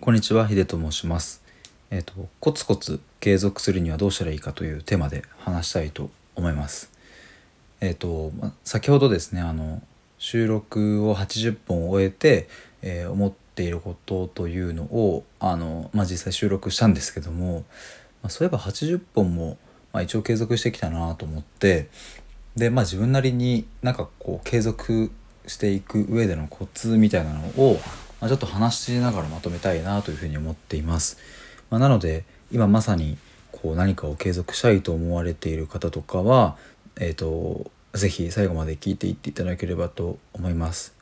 こんにちは、ヒデと申します。えっ、と、コツコツ継続するにはどうしたらいいかというテーマで話したいと思います。えっ、と、ま先ほどですね、あの、収録を80本終えて、えー思っていることというのを、あの、まあ、実際収録したんですけども、まあ、そういえば80本も、まあ、一応継続してきたなと思って、で、まあ、自分なりになんかこう継続していく上でのコツみたいなのを、まあ、ちょっと話しながらまとめたいなというふうに思っています。まあ、なので今まさにこう何かを継続したいと思われている方とかは、えー、とぜひ最後まで聞いていっていただければと思います。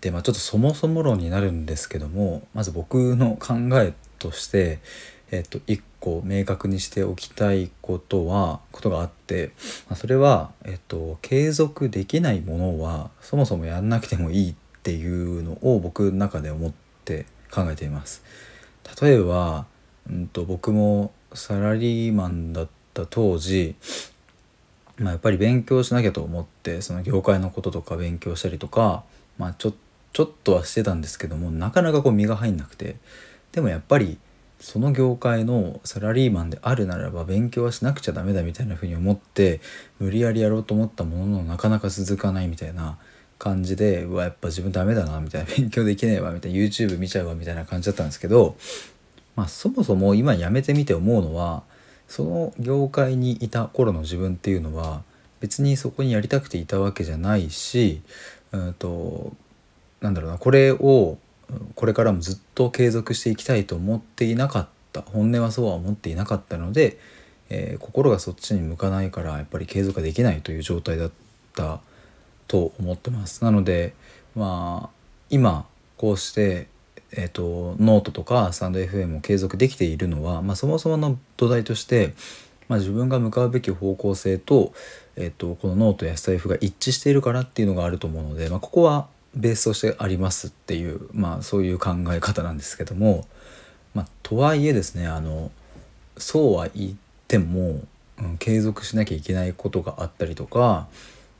でまあちょっとそもそも論になるんですけどもまず僕の考えとして、えっと一個明確にしておきたいことはことがあって、まあ、それは、えっと継続できないものはそもそもやんなくてもいいっていうのを僕の中で思って考えています。例えば、うん、と僕もサラリーマンだった当時まあ、やっぱり勉強しなきゃと思ってその業界のこととか勉強したりとか、まあ、ちょちょっとはしてたんですけどもなかなかこう身が入んなくてでもやっぱりその業界のサラリーマンであるならば勉強はしなくちゃダメだみたいな風に思って無理やりやろうと思ったもののなかなか続かないみたいな感じでうわやっぱ自分ダメだなみたいな 勉強できねえわみたいな YouTube 見ちゃうわみたいな感じだったんですけどまあそもそも今やめてみて思うのはその業界にいた頃の自分っていうのは別にそこにやりたくていたわけじゃないし、うんとなんだろうなこれをこれからもずっと継続していきたいと思っていなかった本音はそうは思っていなかったので、えー心がそっちに向かないからやっぱり継続ができないという状態だったと思ってます。なのでまあ今こうしてえー、とノートとかスタンド FM を継続できているのは、まあ、そもそもの土台として、まあ、自分が向かうべき方向性と,、えー、とこのノートやスタイフが一致しているからっていうのがあると思うので、まあ、ここはベースとしてありますっていう、まあ、そういう考え方なんですけども、まあ、とはいえですねあのそうは言っても、うん、継続しなきゃいけないことがあったりとか、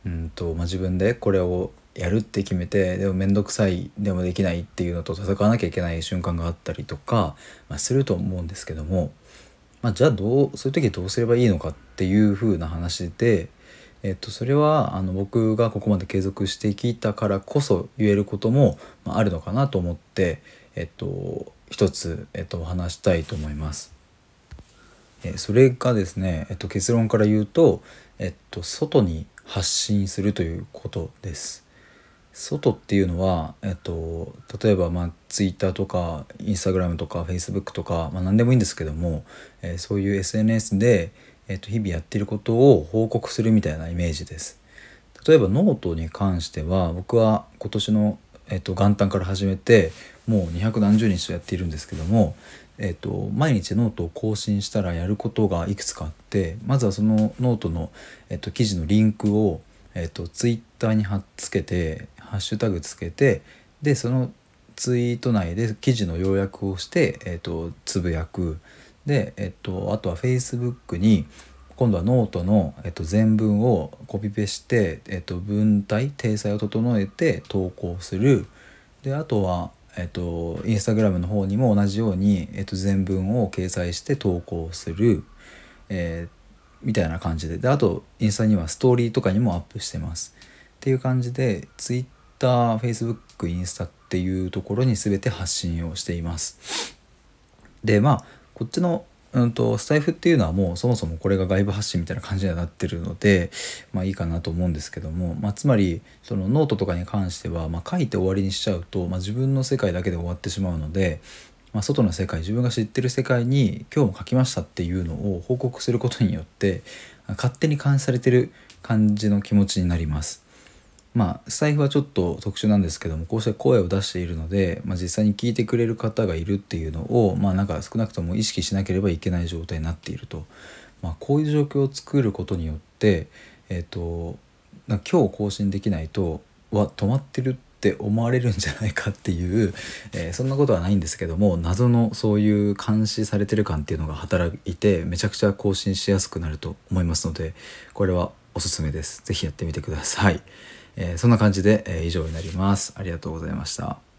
うんとまあ、自分でこれをやるって決めてでも面倒くさいでもできないっていうのと戦わなきゃいけない瞬間があったりとか、まあ、すると思うんですけども、まあ、じゃあどうそういう時どうすればいいのかっていう風な話で、えっと、それはあの僕がここまで継続してきたからこそ言えることも、あ、るのかなと思って、えっと、一つ、えっと、お話したいと思います。それがですね、えっと、結論から言うと、えっと、外に発信するということです。外っていうのは、えっと、例えば、まあ、Twitter とか Instagram とか Facebook とか、まあ、何でもいいんですけども、えーそういう SNS で、えっと、日々やっていることを報告するみたいなイメージです。例えばノートに関しては僕は今年の、えっと、元旦から始めてもう二百何十日とやっているんですけども、えっと、毎日ノートを更新したらやることがいくつかあってまずはそのノートの、えっと、記事のリンクを、えっと、ツイッターに貼っつけてハッシュタグつけてでそのツイート内で記事の要約をして、えっと、つぶやく。で、えっと、あとは Facebook に今度はノートの、えっと、全文をコピペして、えっと、文体体裁を整えて投稿する。であとは、えっと、インスタグラムの方にも同じように、えっと、全文を掲載して投稿する、えーみたいな感じで。であとインスタにはストーリーとかにもアップしてます。っていう感じで TwitterFacebook インスタっていうところに全て発信をしています。でまあこっちの、うん、とスタイフっていうのはもうそもそもこれが外部発信みたいな感じにはなってるのでまあいいかなと思うんですけども、まあ、つまりそのノートとかに関しては、まあ、書いて終わりにしちゃうと、まあ、自分の世界だけで終わってしまうので、まあ、外の世界自分が知ってる世界に今日も書きましたっていうのを報告することによって勝手に監視されてる感じの気持ちになります。まあスタイフはちょっと特殊なんですけどもこうして声を出しているので、まあ、実際に聞いてくれる方がいるっていうのをまあなんか少なくとも意識しなければいけない状態になっていると、まあ、こういう状況を作ることによってえっ、とな今日更新できないとわ止まってるって思われるんじゃないかっていう、えーそんなことはないんですけども謎のそういう監視されてる感っていうのが働いてめちゃくちゃ更新しやすくなると思いますのでこれはおすすめです。ぜひやってみてください。えーそんな感じで、えー以上になります。ありがとうございました。